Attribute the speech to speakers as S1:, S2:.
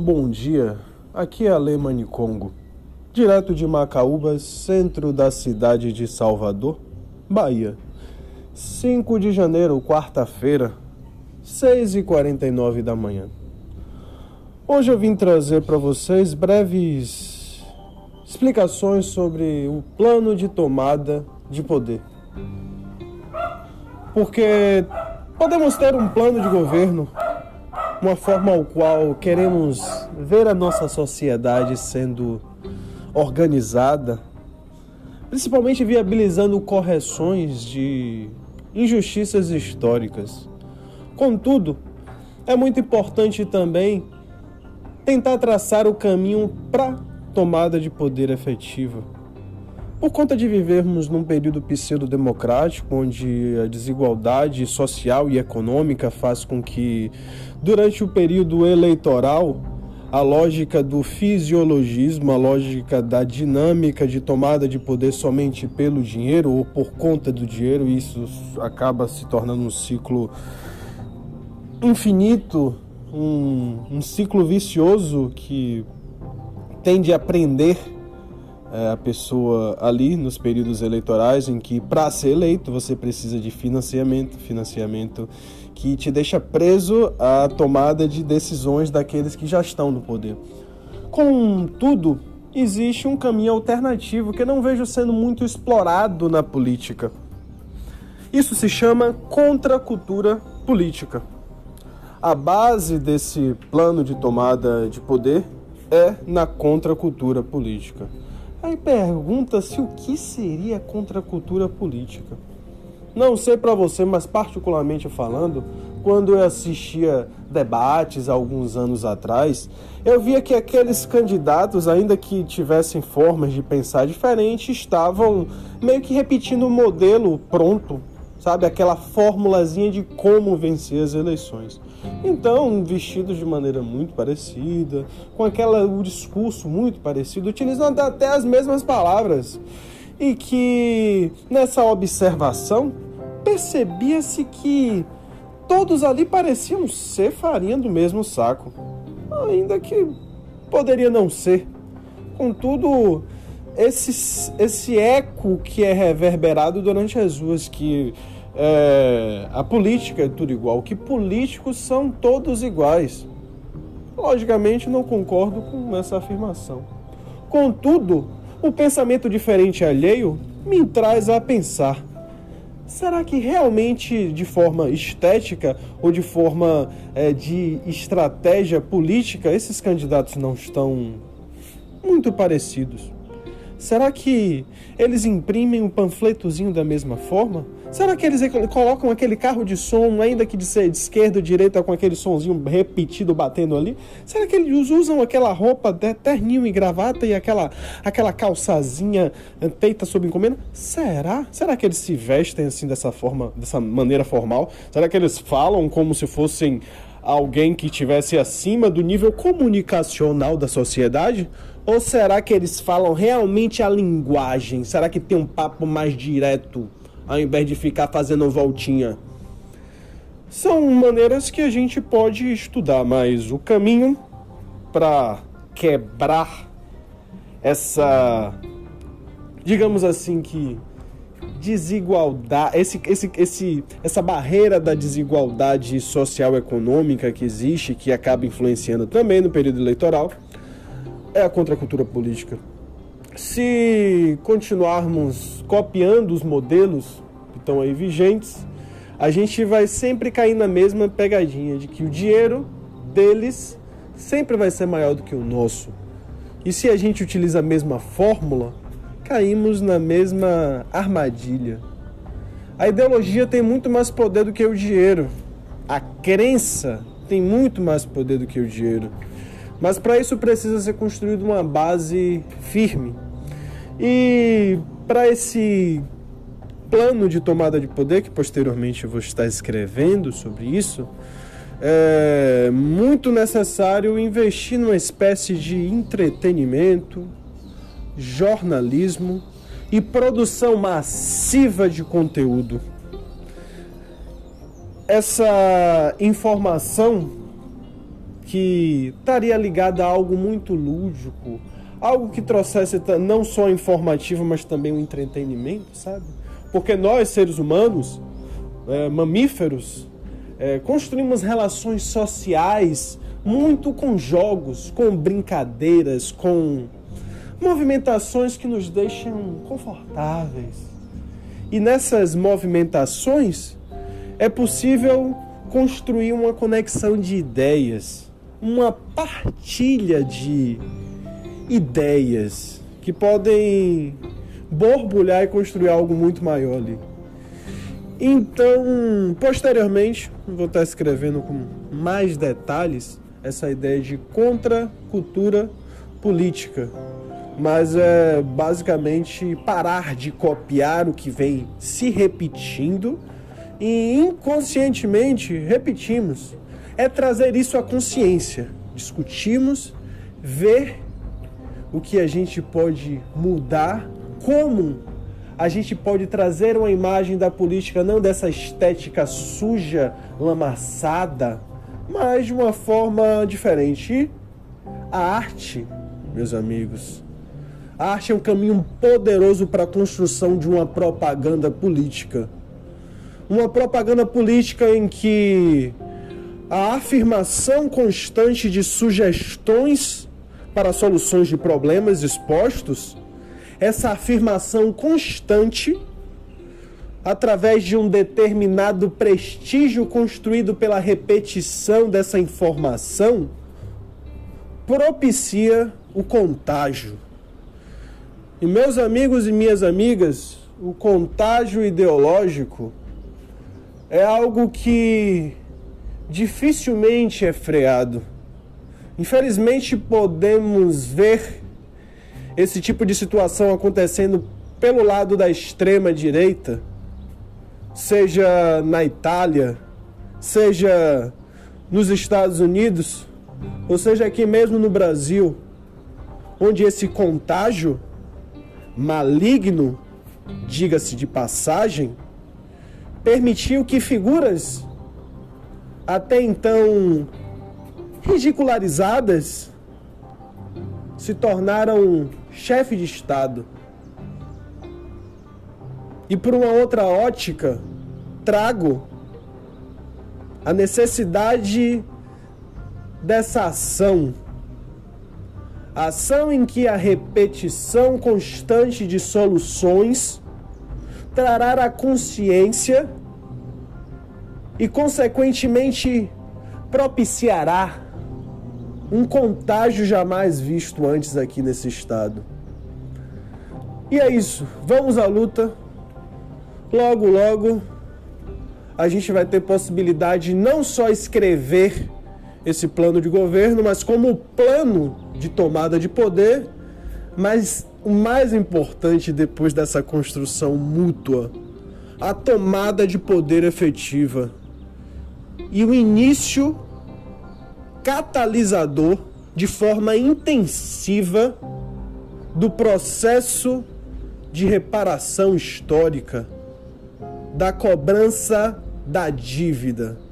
S1: Bom dia, aqui é Ale Manicongo, direto de Macaúbas, centro da cidade de Salvador, Bahia. 5 de janeiro, quarta-feira, 6h49 da manhã. Hoje eu vim trazer para vocês breves explicações sobre o plano de tomada de poder. Porque podemos ter um plano de governo uma forma ao qual queremos ver a nossa sociedade sendo organizada, principalmente viabilizando correções de injustiças históricas. Contudo, é muito importante também tentar traçar o caminho para tomada de poder efetiva por conta de vivermos num período pseudo-democrático, onde a desigualdade social e econômica faz com que, durante o período eleitoral, a lógica do fisiologismo, a lógica da dinâmica de tomada de poder somente pelo dinheiro ou por conta do dinheiro, isso acaba se tornando um ciclo infinito, um, um ciclo vicioso que tende a prender a pessoa ali nos períodos eleitorais em que para ser eleito você precisa de financiamento, financiamento que te deixa preso à tomada de decisões daqueles que já estão no poder. Contudo, existe um caminho alternativo que eu não vejo sendo muito explorado na política. Isso se chama contracultura política. A base desse plano de tomada de poder é na contracultura política. Aí pergunta-se o que seria contracultura política. Não sei para você, mas particularmente falando, quando eu assistia debates alguns anos atrás, eu via que aqueles candidatos, ainda que tivessem formas de pensar diferentes, estavam meio que repetindo o modelo pronto sabe? Aquela formulazinha de como vencer as eleições. Então, vestidos de maneira muito parecida, com aquela o discurso muito parecido, utilizando até as mesmas palavras. E que nessa observação percebia-se que todos ali pareciam ser farinha do mesmo saco. Ainda que poderia não ser. Contudo, esse, esse eco que é reverberado durante as ruas, que é, a política é tudo igual, que políticos são todos iguais. Logicamente, não concordo com essa afirmação. Contudo, o pensamento diferente alheio me traz a pensar: será que realmente de forma estética ou de forma é, de estratégia política esses candidatos não estão muito parecidos? Será que eles imprimem o um panfletozinho da mesma forma? Será que eles colocam aquele carro de som, ainda que de ser de esquerda ou direita, com aquele sonzinho repetido batendo ali? Será que eles usam aquela roupa de terninho e gravata e aquela, aquela calçazinha feita sob encomenda? Será? Será que eles se vestem assim dessa forma, dessa maneira formal? Será que eles falam como se fossem alguém que estivesse acima do nível comunicacional da sociedade? Ou será que eles falam realmente a linguagem? Será que tem um papo mais direto? ao invés de ficar fazendo voltinha. São maneiras que a gente pode estudar, mas o caminho para quebrar essa, digamos assim que desigualdade, esse, esse, esse, essa barreira da desigualdade social econômica que existe, que acaba influenciando também no período eleitoral, é a contracultura política se continuarmos copiando os modelos que estão aí vigentes, a gente vai sempre cair na mesma pegadinha de que o dinheiro deles sempre vai ser maior do que o nosso. E se a gente utiliza a mesma fórmula, caímos na mesma armadilha. A ideologia tem muito mais poder do que o dinheiro. A crença tem muito mais poder do que o dinheiro. Mas para isso precisa ser construída uma base firme e para esse plano de tomada de poder, que posteriormente eu vou estar escrevendo sobre isso, é muito necessário investir numa espécie de entretenimento, jornalismo e produção massiva de conteúdo. Essa informação que estaria ligada a algo muito lúdico, algo que trouxesse não só informativo, mas também um entretenimento, sabe? Porque nós, seres humanos, é, mamíferos, é, construímos relações sociais muito com jogos, com brincadeiras, com movimentações que nos deixam confortáveis. E nessas movimentações é possível construir uma conexão de ideias, uma partilha de ideias que podem borbulhar e construir algo muito maior ali. Então, posteriormente, vou estar escrevendo com mais detalhes essa ideia de contracultura política, mas é basicamente parar de copiar o que vem se repetindo e inconscientemente repetimos. É trazer isso à consciência, discutimos, ver o que a gente pode mudar, como a gente pode trazer uma imagem da política não dessa estética suja, lamaçada, mas de uma forma diferente. a arte, meus amigos, a arte é um caminho poderoso para a construção de uma propaganda política. Uma propaganda política em que a afirmação constante de sugestões para soluções de problemas expostos essa afirmação constante através de um determinado prestígio construído pela repetição dessa informação propicia o contágio. E meus amigos e minhas amigas, o contágio ideológico é algo que dificilmente é freado. Infelizmente podemos ver esse tipo de situação acontecendo pelo lado da extrema direita, seja na Itália, seja nos Estados Unidos, ou seja aqui mesmo no Brasil, onde esse contágio maligno, diga-se de passagem, permitiu que figuras até então ridicularizadas se tornaram chefe de Estado. E por uma outra ótica, trago a necessidade dessa ação. Ação em que a repetição constante de soluções trará a consciência e, consequentemente, propiciará um contágio jamais visto antes aqui nesse estado. E é isso, vamos à luta. Logo, logo, a gente vai ter possibilidade de não só escrever esse plano de governo, mas como plano de tomada de poder, mas o mais importante depois dessa construção mútua, a tomada de poder efetiva e o início catalisador de forma intensiva do processo de reparação histórica, da cobrança da dívida